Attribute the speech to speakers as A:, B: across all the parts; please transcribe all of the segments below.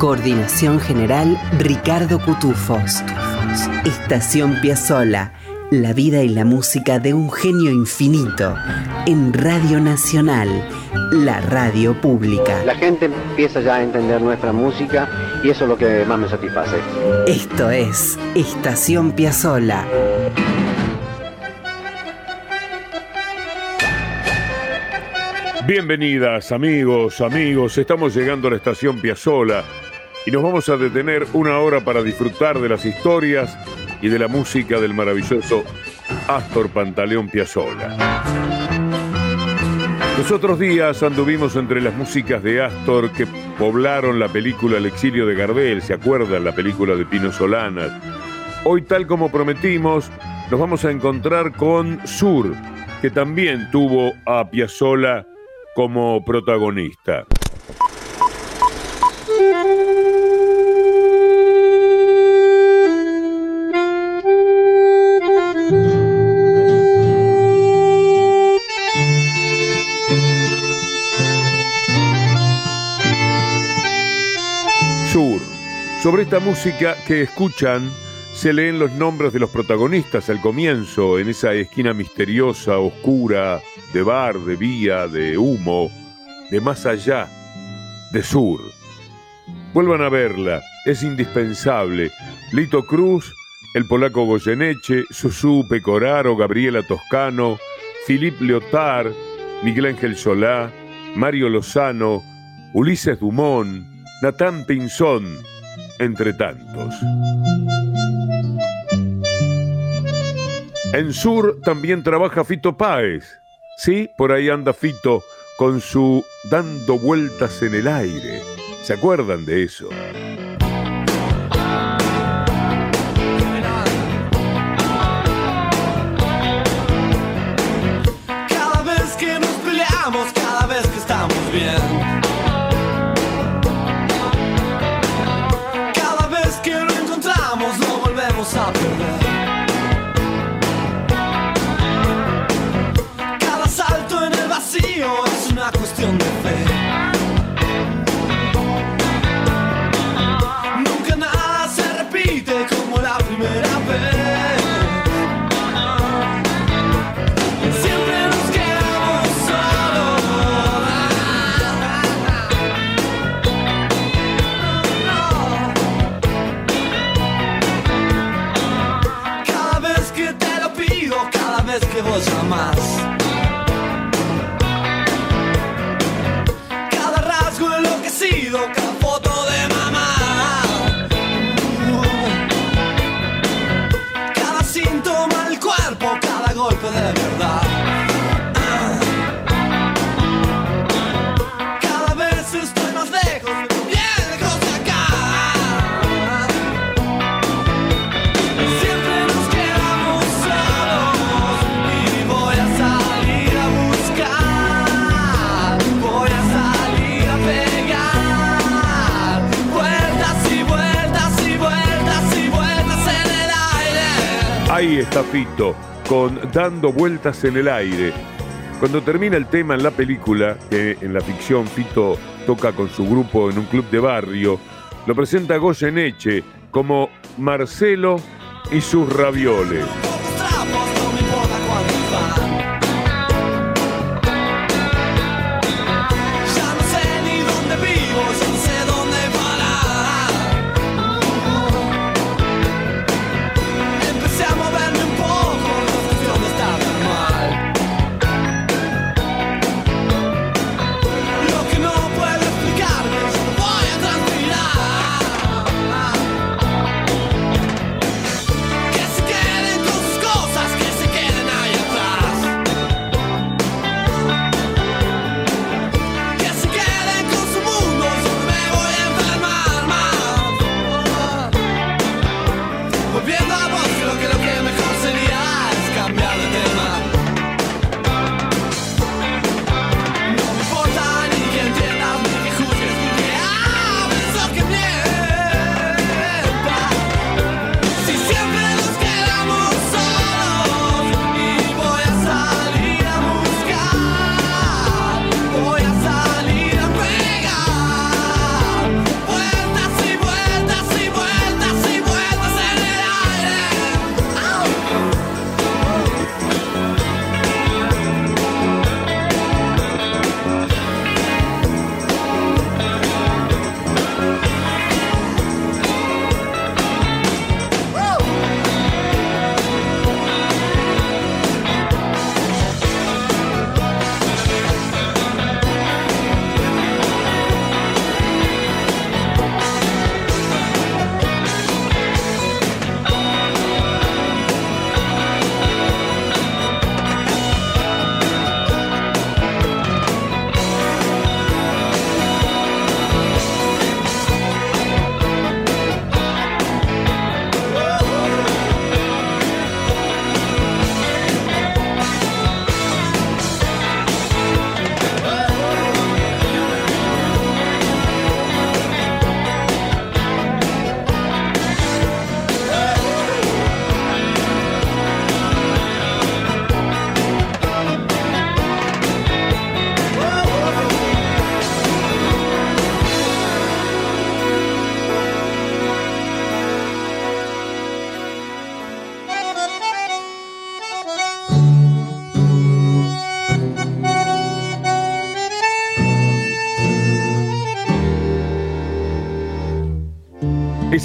A: Coordinación general Ricardo Cutufos. Estación Piazzola, la vida y la música de un genio infinito en Radio Nacional, la radio pública.
B: La gente empieza ya a entender nuestra música y eso es lo que más me satisface.
A: Esto es Estación Piazzola.
C: Bienvenidas amigos, amigos, estamos llegando a la estación Piazzola y nos vamos a detener una hora para disfrutar de las historias y de la música del maravilloso Astor Pantaleón Piazzola. Los otros días anduvimos entre las músicas de Astor que poblaron la película El exilio de Gardel, ¿se acuerdan? La película de Pino Solanas. Hoy, tal como prometimos, nos vamos a encontrar con Sur, que también tuvo a Piazzola como protagonista. Sobre esta música que escuchan se leen los nombres de los protagonistas al comienzo, en esa esquina misteriosa, oscura, de bar, de vía, de humo, de más allá, de sur. Vuelvan a verla, es indispensable. Lito Cruz, el polaco Goyeneche, Susu Pecoraro, Gabriela Toscano, Philippe Leotard, Miguel Ángel Solá, Mario Lozano, Ulises Dumont, Natán Pinzón, entre tantos. En Sur también trabaja Fito Páez. Sí, por ahí anda Fito con su dando vueltas en el aire. ¿Se acuerdan de eso? Fito, con Dando Vueltas en el Aire. Cuando termina el tema en la película, que en la ficción Fito toca con su grupo en un club de barrio, lo presenta Goyeneche como Marcelo y sus ravioles.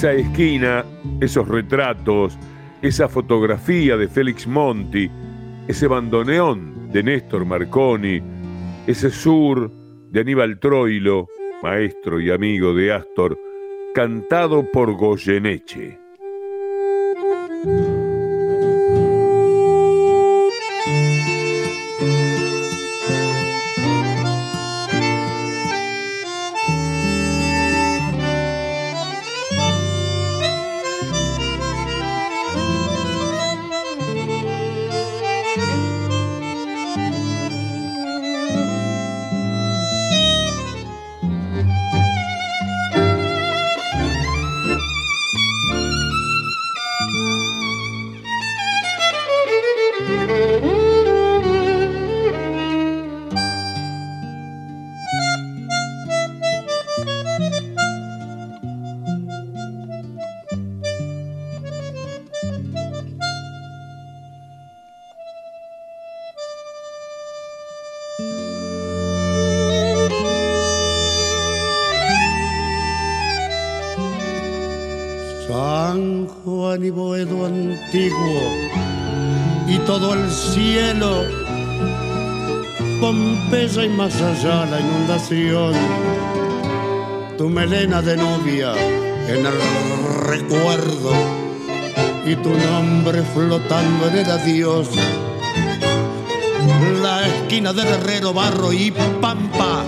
C: Esa esquina, esos retratos, esa fotografía de Félix Monti, ese bandoneón de Néstor Marconi, ese sur de Aníbal Troilo, maestro y amigo de Astor, cantado por Goyeneche.
D: Pompeya y más allá la inundación, tu melena de novia en el recuerdo y tu nombre flotando en el adiós. La esquina del herrero, barro y pampa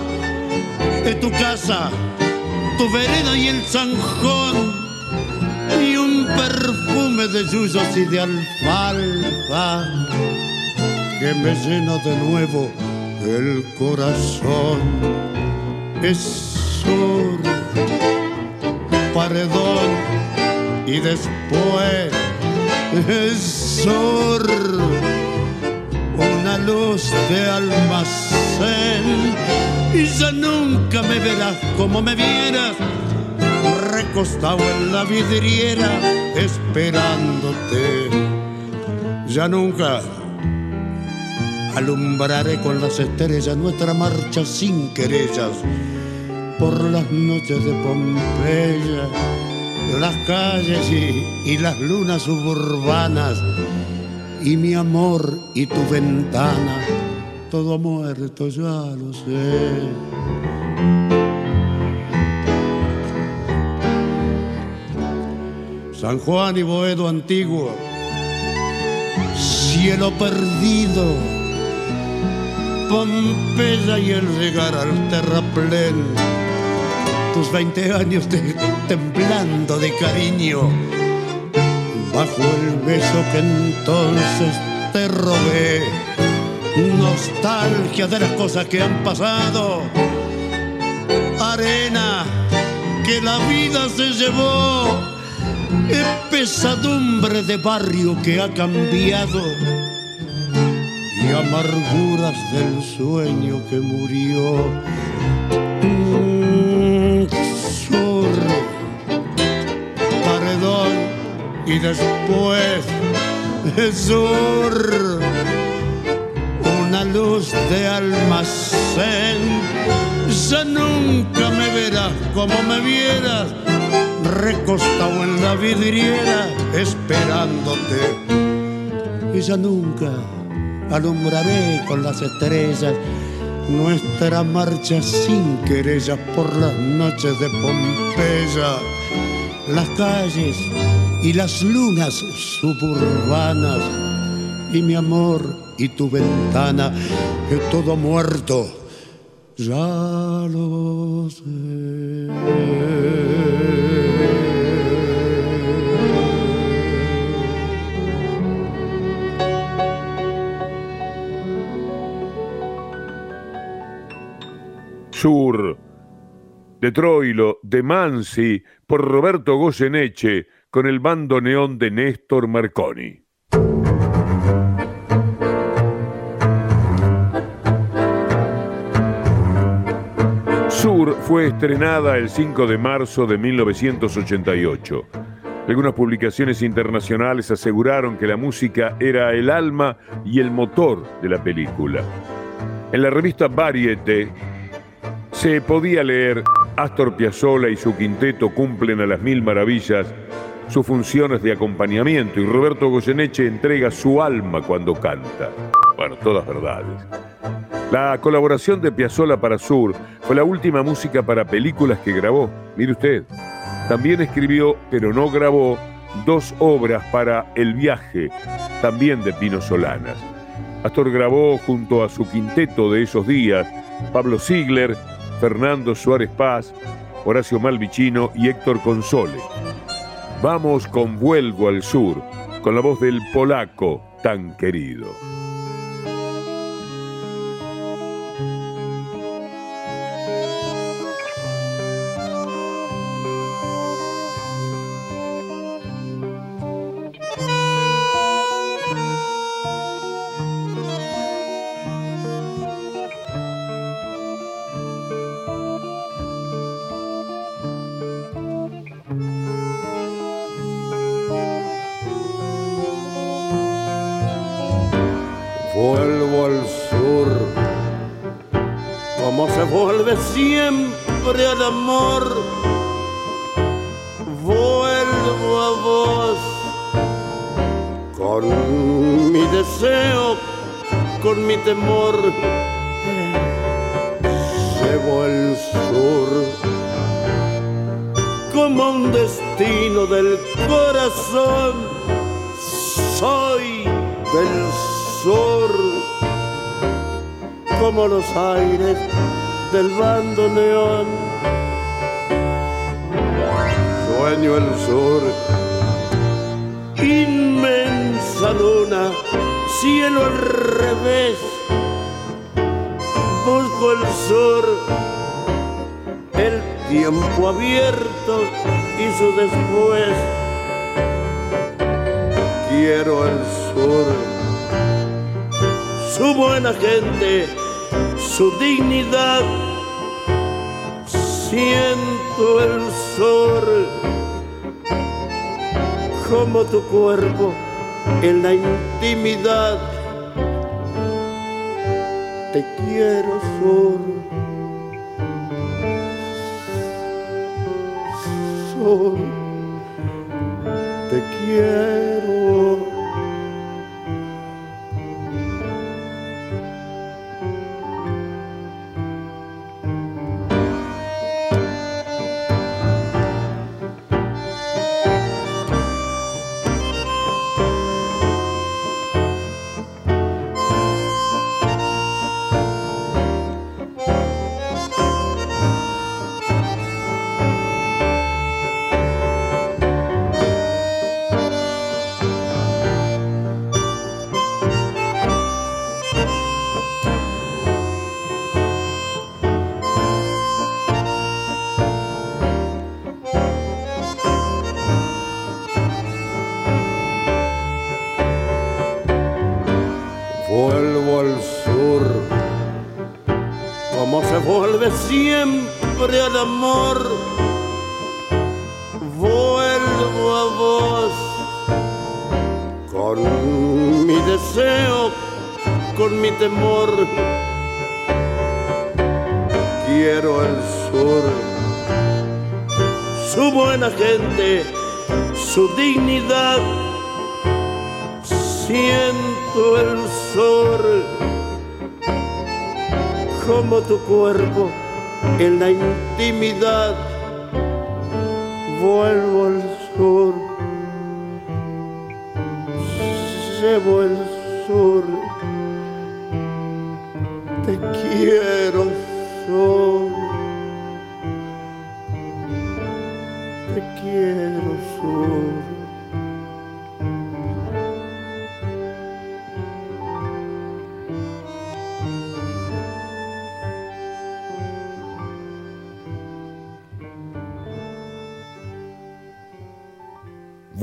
D: de tu casa, tu vereda y el zanjón y un perfume de yuyos y de alfalfa que me llena de nuevo el corazón. Es sur, paredón y después es sur, una luz de almacén y ya nunca me verás como me vieras recostado en la vidriera esperándote. Ya nunca alumbraré con las estrellas nuestra marcha sin querellas por las noches de Pompeya, las calles y, las lunas suburbanas y mi amor y tu ventana, todo muerto, ya lo sé. San Juan y Boedo antiguo, cielo perdido, Pompeya y el llegar al terraplén, tus 20 años temblando de cariño, bajo el beso que entonces te robé, nostalgia de las cosas que han pasado, arena que la vida se llevó. Es pesadumbre de barrio que ha cambiado y amarguras del sueño que murió. Sur, paredón y después sur, una luz de almacén. Ya nunca me verás como me vieras recostado en la vidriera esperándote. Y ya nunca alumbraré con las estrellas nuestra marcha sin querellas por las noches de Pompeya, las calles y las lunas suburbanas y mi amor y tu ventana, que todo muerto, ya lo sé.
C: Sur, de Troilo, de Mansi, por Roberto Goyeneche, con el bando neón de Néstor Marconi. Sur fue estrenada el 5 de marzo de 1988. Algunas publicaciones internacionales aseguraron que la música era el alma y el motor de la película. En la revista Variety se podía leer Astor Piazzolla y su quinteto cumplen a las mil maravillas sus funciones de acompañamiento y Roberto Goyeneche entrega su alma cuando canta. Bueno, todas verdades. La colaboración de Piazzolla para Sur fue la última música para películas que grabó. Mire usted, también escribió, pero no grabó, dos obras para El viaje, también de Pino Solanas. Astor grabó junto a su quinteto de esos días, Pablo Ziegler, Fernando Suárez Paz, Horacio Malvicino y Héctor Console. Vamos con Vuelvo al Sur, con la voz del polaco tan querido.
D: Al amor. Vuelvo a vos, con mi deseo, con mi temor. Llevo el sur, como un destino del corazón. Soy del sur como los aires del bando neón. Sueño el sur, inmensa luna, cielo al revés. Busco el sur, el tiempo abierto y su después. Quiero el sur su buena gente, su dignidad. Siento el sol como tu cuerpo en la intimidad. Te quiero sur, sur, te quiero. Amor. Vuelvo a vos, con mi deseo, con mi temor. Quiero el sur, su buena gente, su dignidad siento el sol como tu cuerpo en la intimidad. Vuelvo al sur, llevo el sur, te quiero sol, te quiero sol.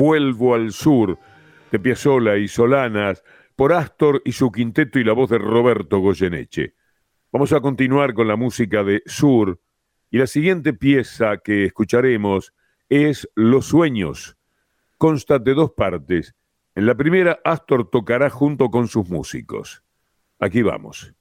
C: Vuelvo al sur, de Piazzolla y Solanas, por Astor y su quinteto y la voz de Roberto Goyeneche. Vamos a continuar con la música de Sur y la siguiente pieza que escucharemos es Los Sueños. Consta de dos partes. En la primera, Astor tocará junto con sus músicos. Aquí vamos.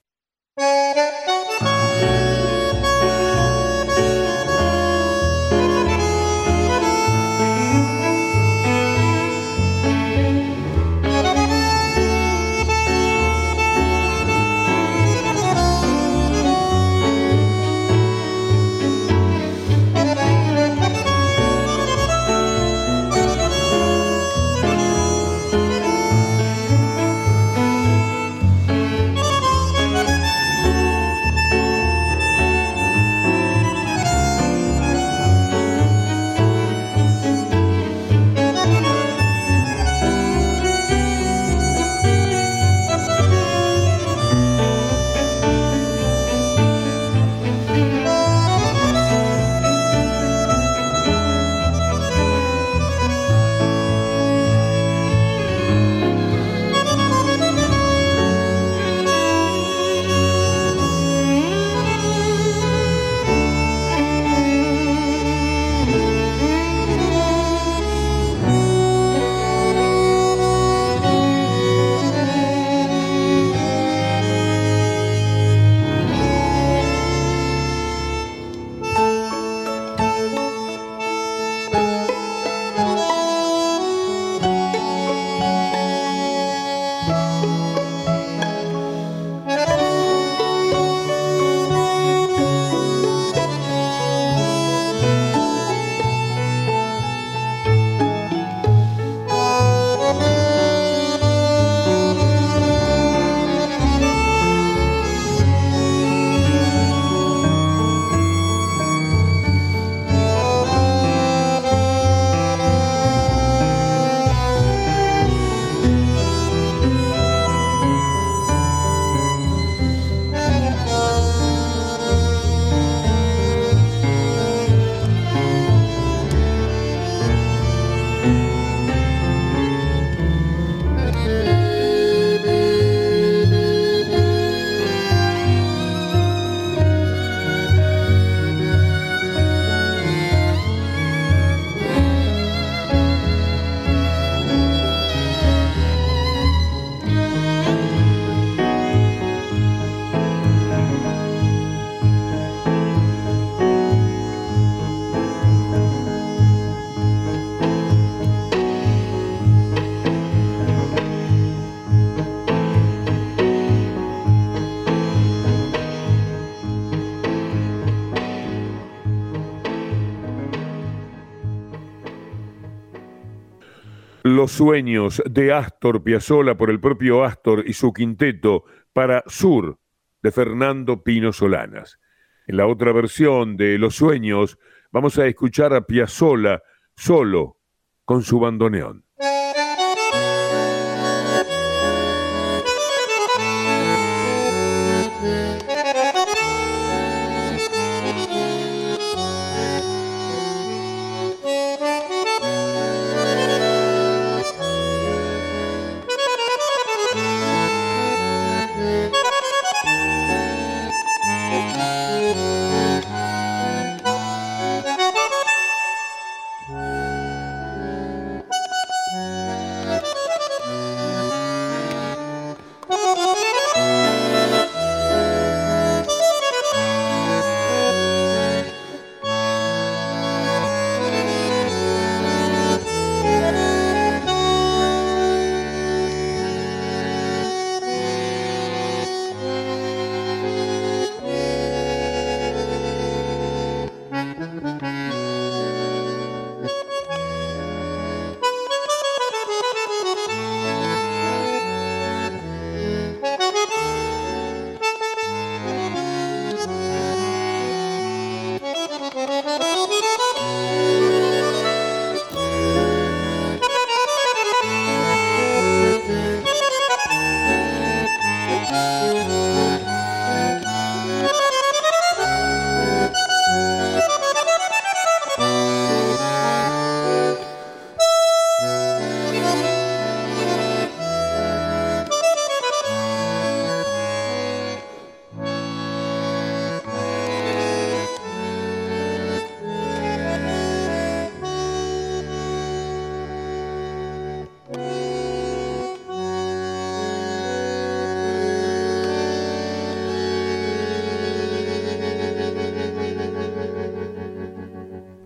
C: Los sueños de Astor Piazzolla por el propio Astor y su quinteto para Sur de Fernando Pino Solanas. En la otra versión de Los sueños vamos a escuchar a Piazzolla solo con su bandoneón.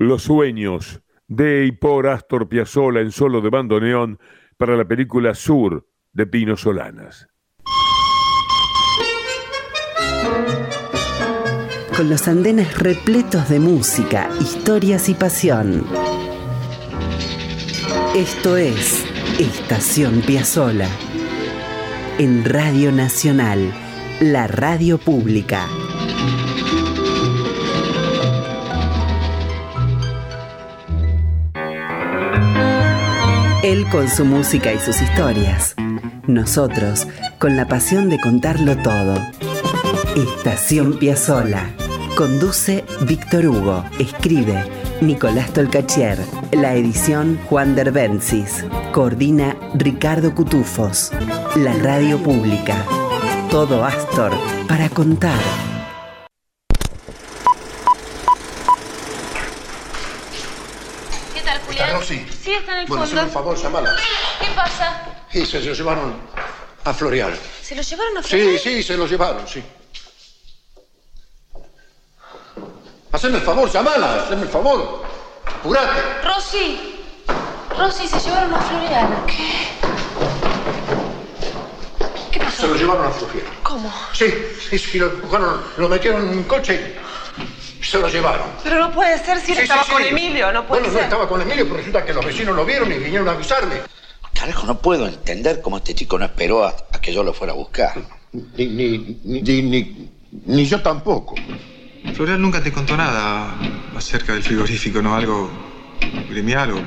C: Los sueños de y por Astor Piazzolla en solo de bandoneón para la película Sur de Pino Solanas.
A: Con los andenes repletos de música, historias y pasión. Esto es Estación Piazzolla. En Radio Nacional, la radio pública. Él con su música y sus historias. Nosotros con la pasión de contarlo todo. Estación Piazzola. Conduce Víctor Hugo. Escribe Nicolás Tolcachier. La edición Juan Derbencis. Coordina Ricardo Cutufos. La radio pública. Todo Astor para contar.
E: ¿Qué tal, Julián?
F: ¿Está Rosy?
E: Sí, está en el
F: Bueno, hazme un favor, llamala.
E: ¿Qué pasa?
F: Y se lo llevaron a Florial.
E: ¿Se lo llevaron a
F: Sí,
E: Florial?
F: sí, se lo llevaron, sí. Haceme el favor, llamala, haceme el favor. Apurate.
E: Rosy. Rosy, se llevaron a Florial. ¿Qué? ¿Qué pasó?
F: Se lo llevaron a Florial.
E: ¿Cómo?
F: Sí, sí, sí, lo empujaron, lo metieron en un coche y se lo llevaron.
G: Pero no puede ser si él
F: Sí,
G: estaba
F: sí,
G: con
F: sí.
G: Emilio, no puede
F: bueno,
G: ser.
F: no estaba con Emilio, pero resulta que los vecinos lo vieron y vinieron a avisarme.
H: Carajo, no puedo entender cómo este chico no esperó a, a que yo lo fuera a buscar.
F: Ni, ni, ni, ni, ni, ni yo tampoco.
I: Floreal nunca te contó nada acerca del frigorífico, ¿no? Algo gremial o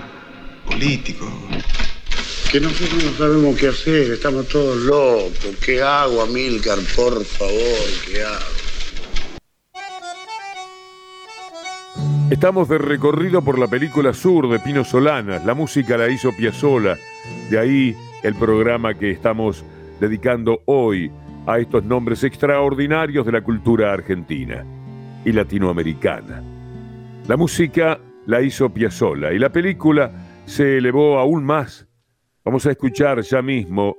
I: político.
D: Que nosotros no sabemos qué hacer, estamos todos locos. ¿Qué hago, Amílcar? Por favor, ¿qué hago?
C: Estamos de recorrido por la película Sur de Pino Solanas. La música la hizo Piazzolla. De ahí el programa que estamos dedicando hoy a estos nombres extraordinarios de la cultura argentina y latinoamericana. La música la hizo Piazzolla y la película se elevó aún más. Vamos a escuchar ya mismo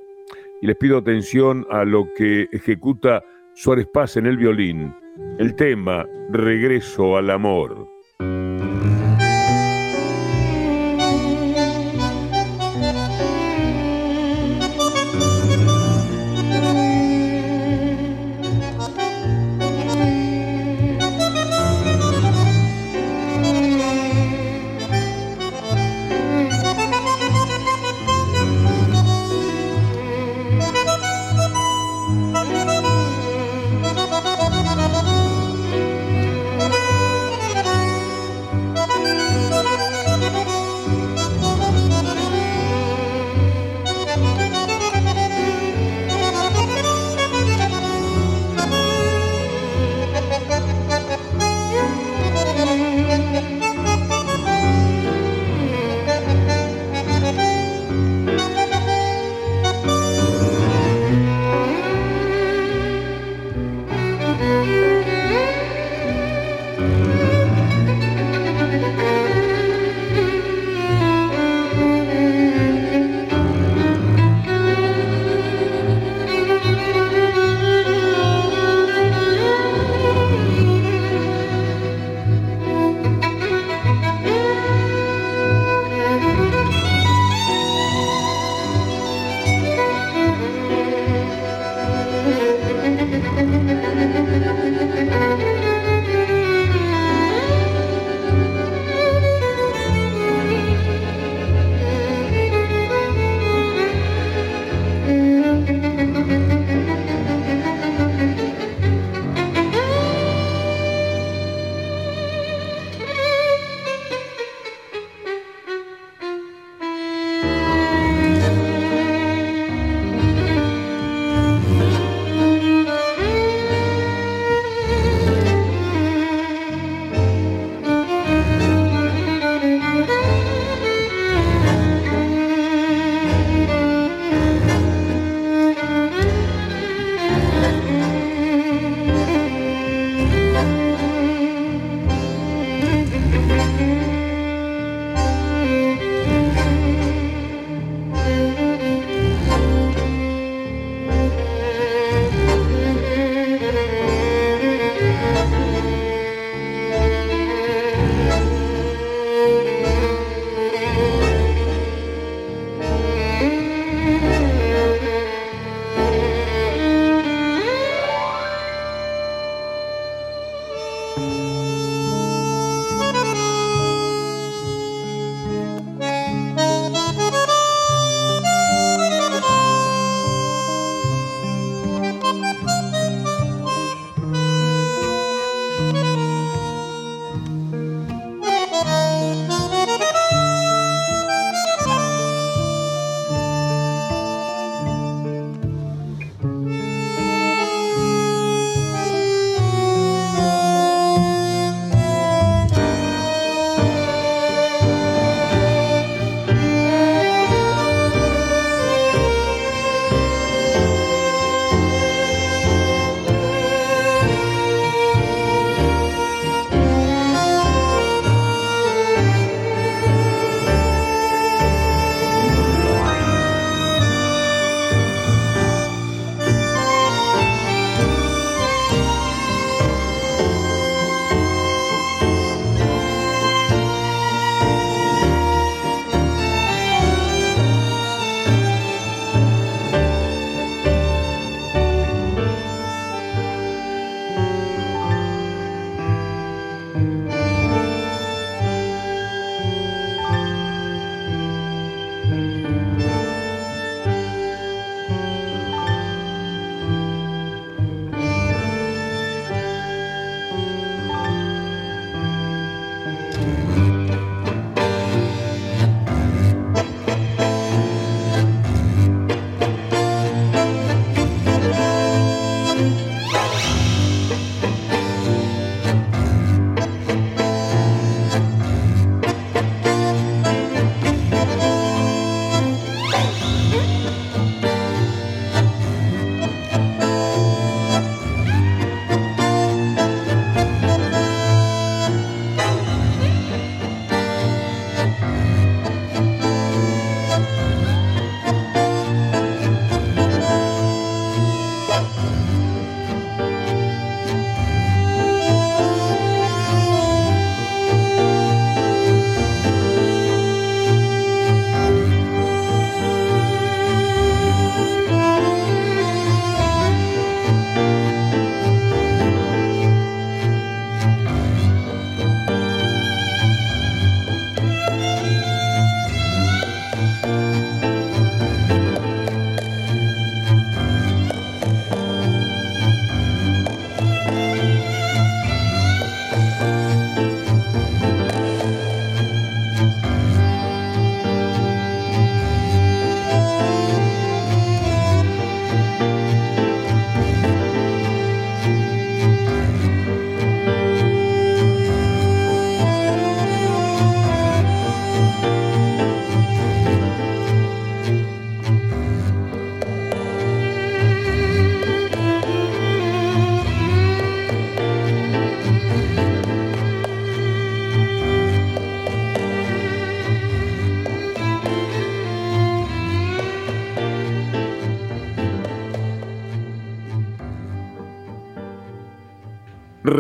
C: y les pido atención a lo que ejecuta Suárez Paz en el violín, el tema Regreso al Amor.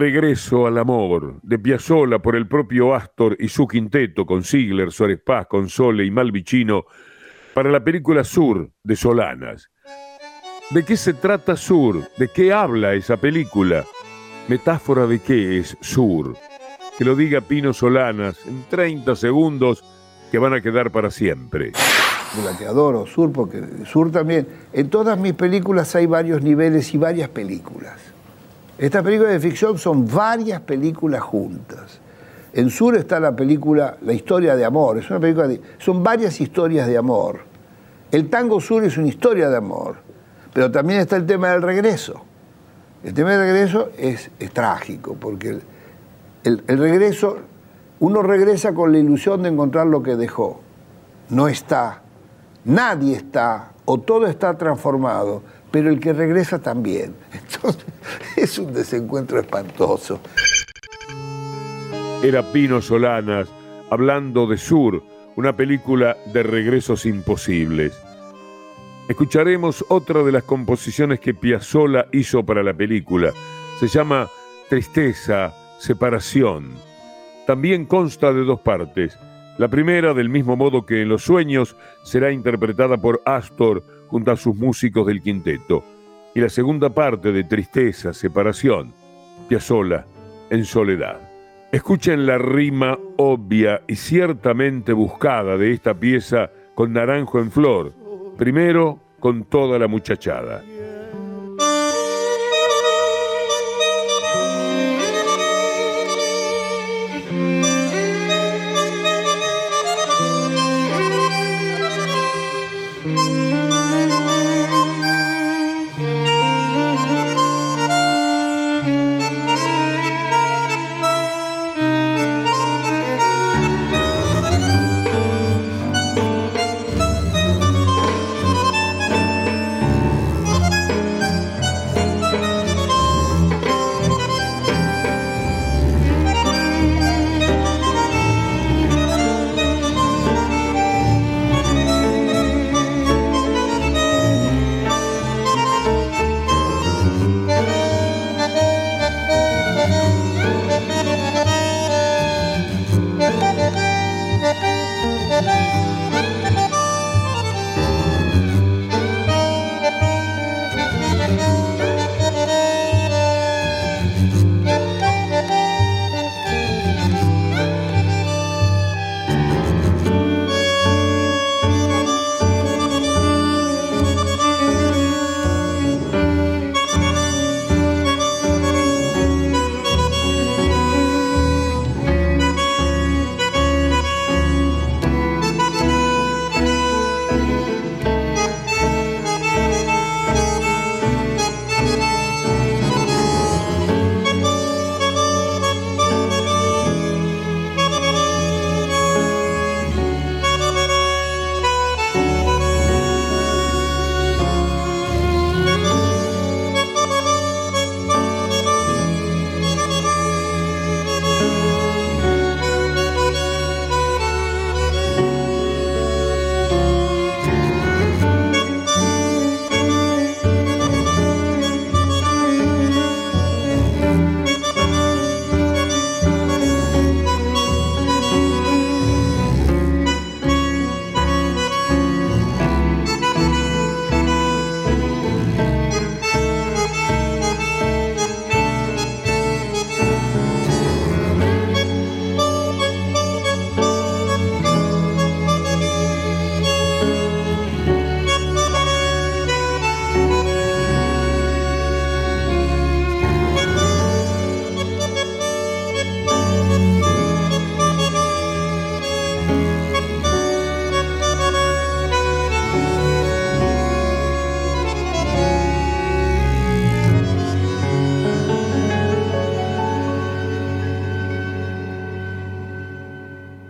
C: Regreso al amor, de Piazzolla por el propio Astor y su quinteto con Ziegler, Suárez Paz, Console y Malvicino para la película Sur de Solanas. ¿De qué se trata Sur? ¿De qué habla esa película? ¿Metáfora de qué es Sur? Que lo diga Pino Solanas en 30 segundos que van a quedar para siempre.
G: la que adoro, Sur, porque Sur también. En todas mis películas hay varios niveles y varias películas. Estas películas de ficción son varias películas juntas. En Sur está la película La historia de amor, es una película de- son varias historias de amor. El tango Sur es una historia de amor, pero también está el tema del regreso. El tema del regreso es, trágico, porque el regreso, uno regresa con la ilusión de encontrar lo que dejó. No está, nadie está, o todo está transformado, pero el que regresa también. Entonces, es un desencuentro espantoso.
C: Era Pino Solanas hablando de Sur, una película de regresos imposibles. Escucharemos otra de las composiciones que Piazzolla hizo para la película. Se llama Tristeza, Separación. También consta de dos partes. La primera, del mismo modo que en Los Sueños, será interpretada por Astor junto a sus músicos del quinteto. Y la segunda parte de Tristeza, Separación, Piazzolla en soledad. Escuchen la rima obvia y ciertamente buscada de esta pieza con Naranjo en Flor, primero con toda la muchachada.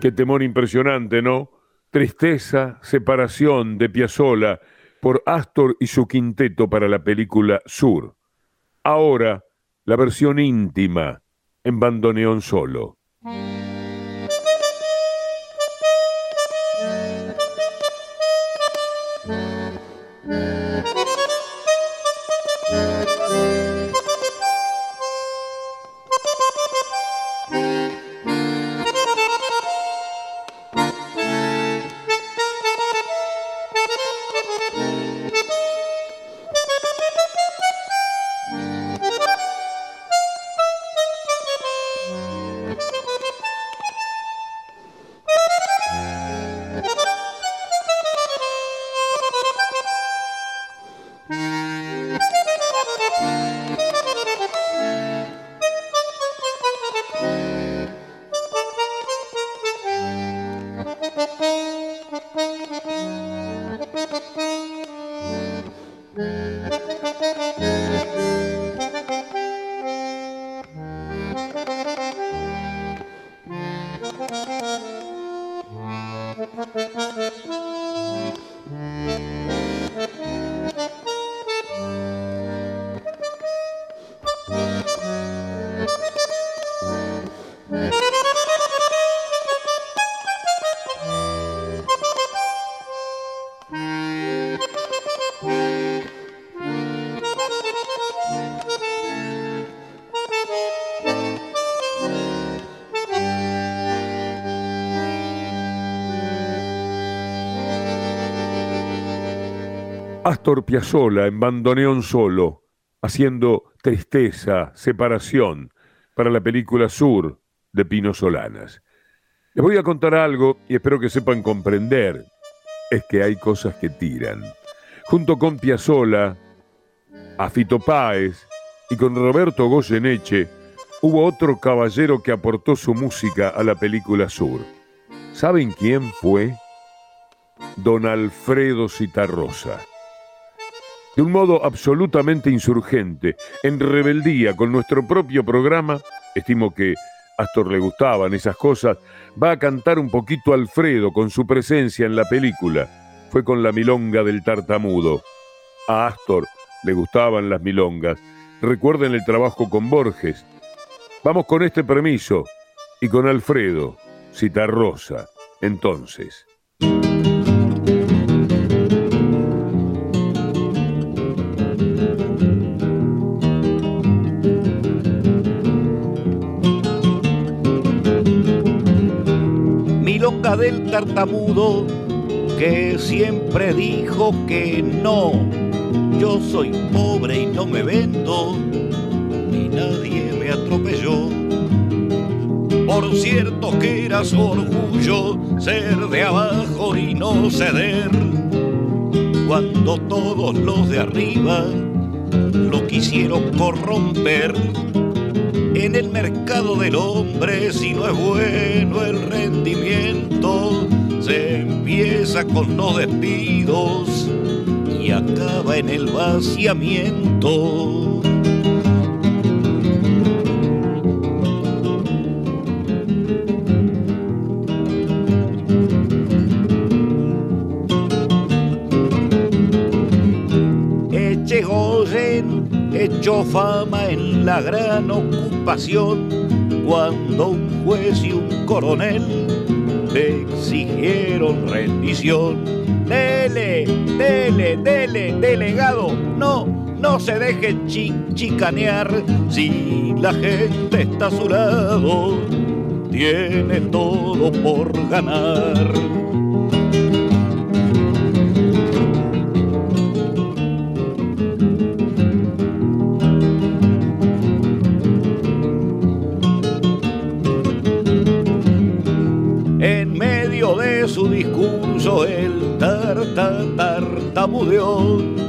C: Qué temor impresionante, ¿no? Tristeza, separación de Piazzolla por Astor y su quinteto para la película Sur. Ahora, la versión íntima en bandoneón solo. Astor Piazzolla en bandoneón solo, haciendo tristeza, separación, para la película Sur de Pino Solanas. Les voy a contar algo y espero que sepan comprender. Es que hay cosas que tiran. Junto con Piazzolla, a Fito Páez y con Roberto Goyeneche, hubo otro caballero que aportó su música a la película Sur. ¿Saben quién fue? Don Alfredo Citarrosa de un modo absolutamente insurgente, en rebeldía con nuestro propio programa, estimo que Astor le gustaban esas cosas, va a cantar un poquito Alfredo con su presencia en la película. Fue con la milonga del tartamudo. A Astor le gustaban las milongas. Recuerden el trabajo con Borges. Vamos con este permiso y con Alfredo, Citarrosa. Entonces.
J: Del tartamudo que siempre dijo que no. Yo soy pobre y no me vendo, ni nadie me atropelló. Por cierto que era su orgullo ser de abajo y no ceder, cuando todos los de arriba lo quisieron corromper. En el mercado del hombre, si no es bueno el rendimiento, se empieza con los despidos y acaba en el vaciamiento. La gran ocupación cuando un juez y un coronel le exigieron rendición. Dele, dele, dele, delegado, no, no se deje chi chicanear si la gente está a su lado, tiene todo por ganar.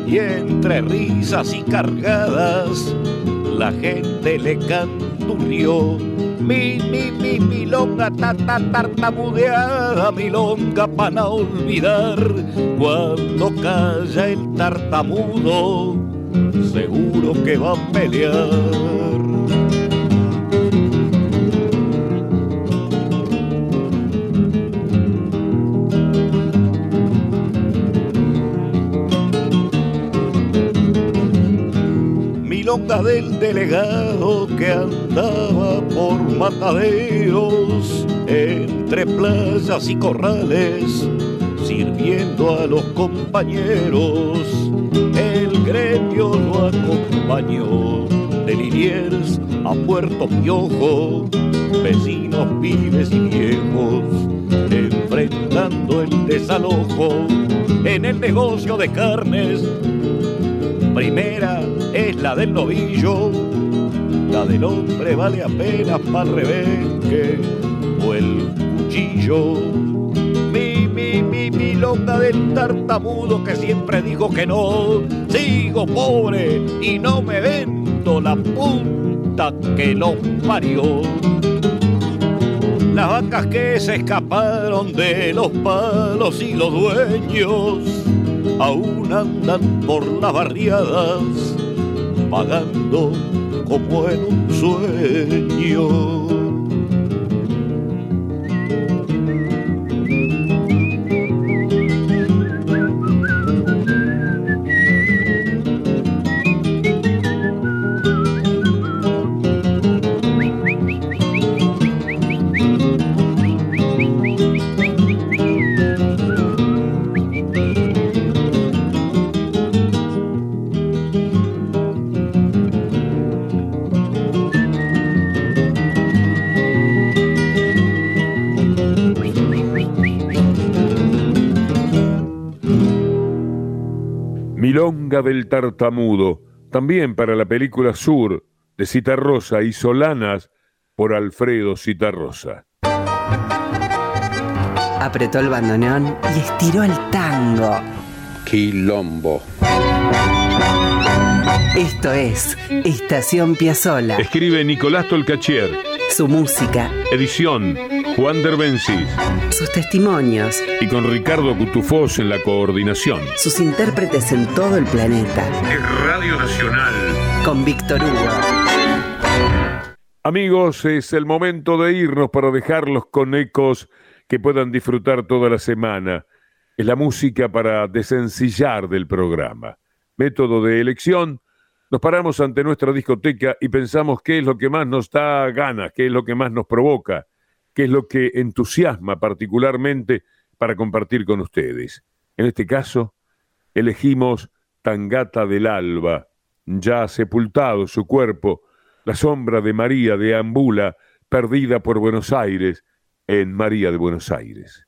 J: Y entre risas y cargadas la gente le canturrió. Mi, mi, mi, milonga, ta, ta, tartamudeada, milonga para olvidar. Cuando calla el tartamudo, seguro que va a pelear. Del delegado que andaba por mataderos entre playas y corrales, sirviendo a los compañeros. El gremio lo acompañó de Liniers a Puerto Piojo, vecinos, pibes y viejos, enfrentando el desalojo en el negocio de carnes. Primera es la del novillo, la del hombre vale apenas para rebenque o el cuchillo. Mi, mi, mi, milonga del tartamudo que siempre dijo que no. Sigo pobre y no me vendo la punta que lo parió. Las vacas que se escaparon de los palos y los dueños aún andan por las barriadas pagando como en un sueño.
C: Milonga del Tartamudo, también para la película Sur de Citarrosa y Solanas por Alfredo Citarrosa.
A: Apretó el bandoneón y estiró el tango.
B: Quilombo.
A: Esto es Estación Piazzola.
C: Escribe Nicolás Tolcachier.
A: Su música,
C: Edición Juan Derbencis.
A: sus testimonios,
C: Y con Ricardo Cutufós en la coordinación.
A: sus intérpretes en todo el planeta.
C: Es Radio Nacional.
A: Con Víctor Hugo.
C: Amigos, es el momento de irnos para dejarlos con ecos que puedan disfrutar toda la semana. Es la música para desencillar del programa. Método de elección. Nos paramos ante nuestra discoteca y pensamos qué es lo que más nos da ganas, qué es lo que más nos provoca, qué es lo que entusiasma particularmente para compartir con ustedes. En este caso, elegimos Tangata del Alba, ya sepultado su cuerpo, la sombra de María deambula, perdida por Buenos Aires, en María de Buenos Aires.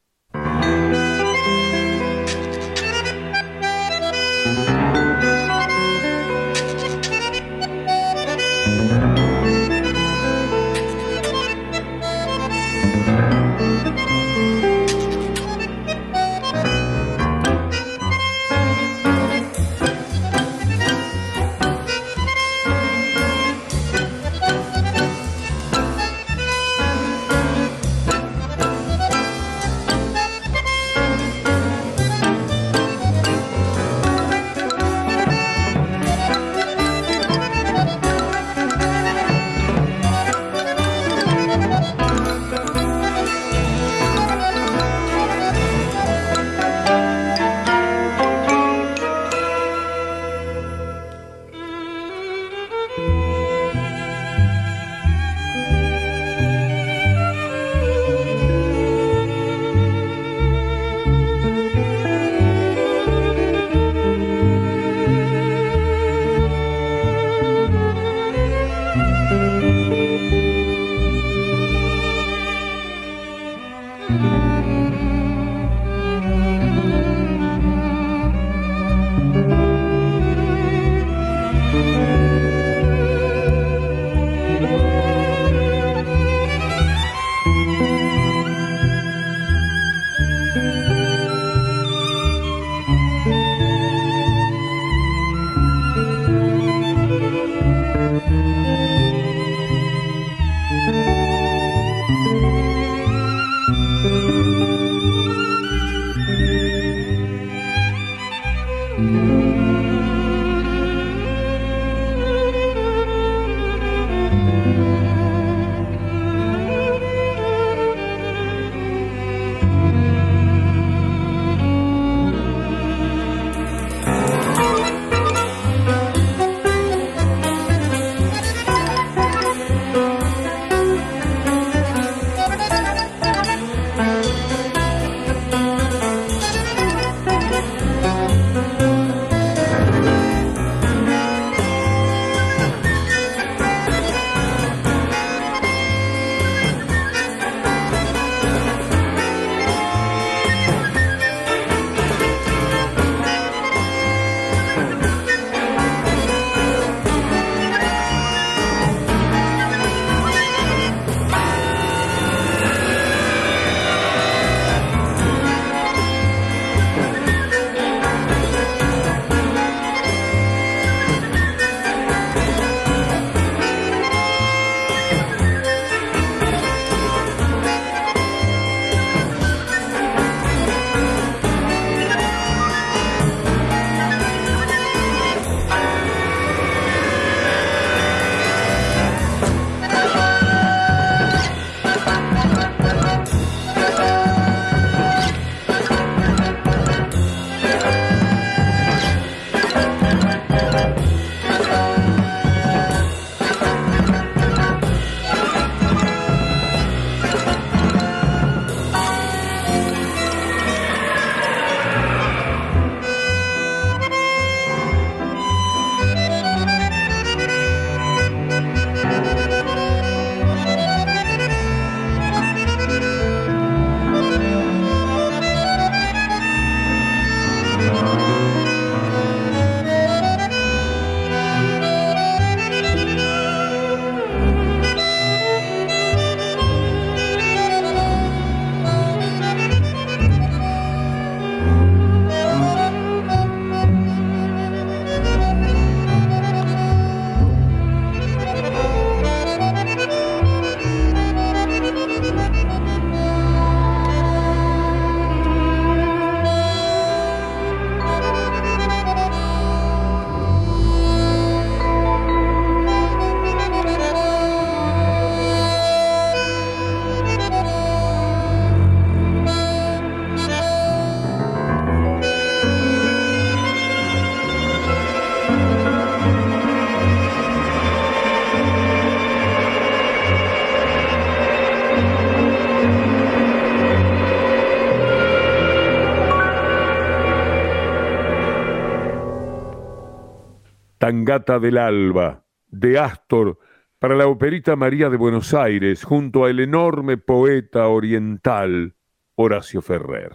C: Tangata del Alba, de Astor, para la Operita María de Buenos Aires, junto al enorme poeta oriental Horacio Ferrer.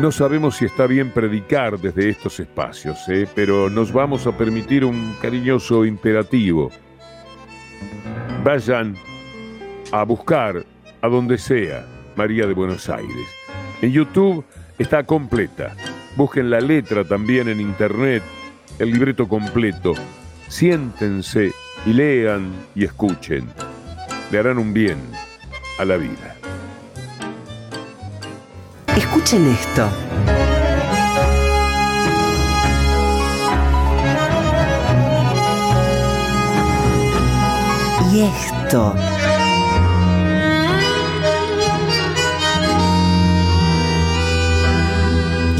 C: No sabemos si está bien predicar desde estos espacios, ¿eh? pero nos vamos a permitir un cariñoso imperativo. Vayan a buscar a donde sea María de Buenos Aires. En YouTube está completa. Busquen la letra también en internet, el libreto completo. Siéntense y lean y escuchen. Le harán un bien a la vida.
A: Escuchen esto. Y esto.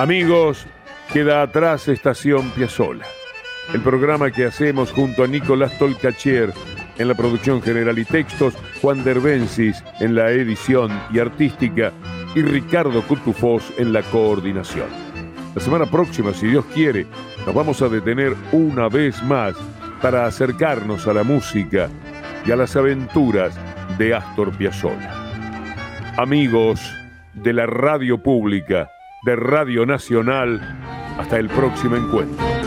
C: Amigos, queda atrás Estación Piazzola. El programa que hacemos junto a Nicolás Tolcachier en la producción general y textos, Juan Derbensis en la edición y artística y Ricardo Cutufós en la coordinación. La semana próxima, si Dios quiere, nos vamos a detener una vez más para acercarnos a la música y a las aventuras de Astor Piazzolla. Amigos de la radio pública, de Radio Nacional, hasta el próximo encuentro.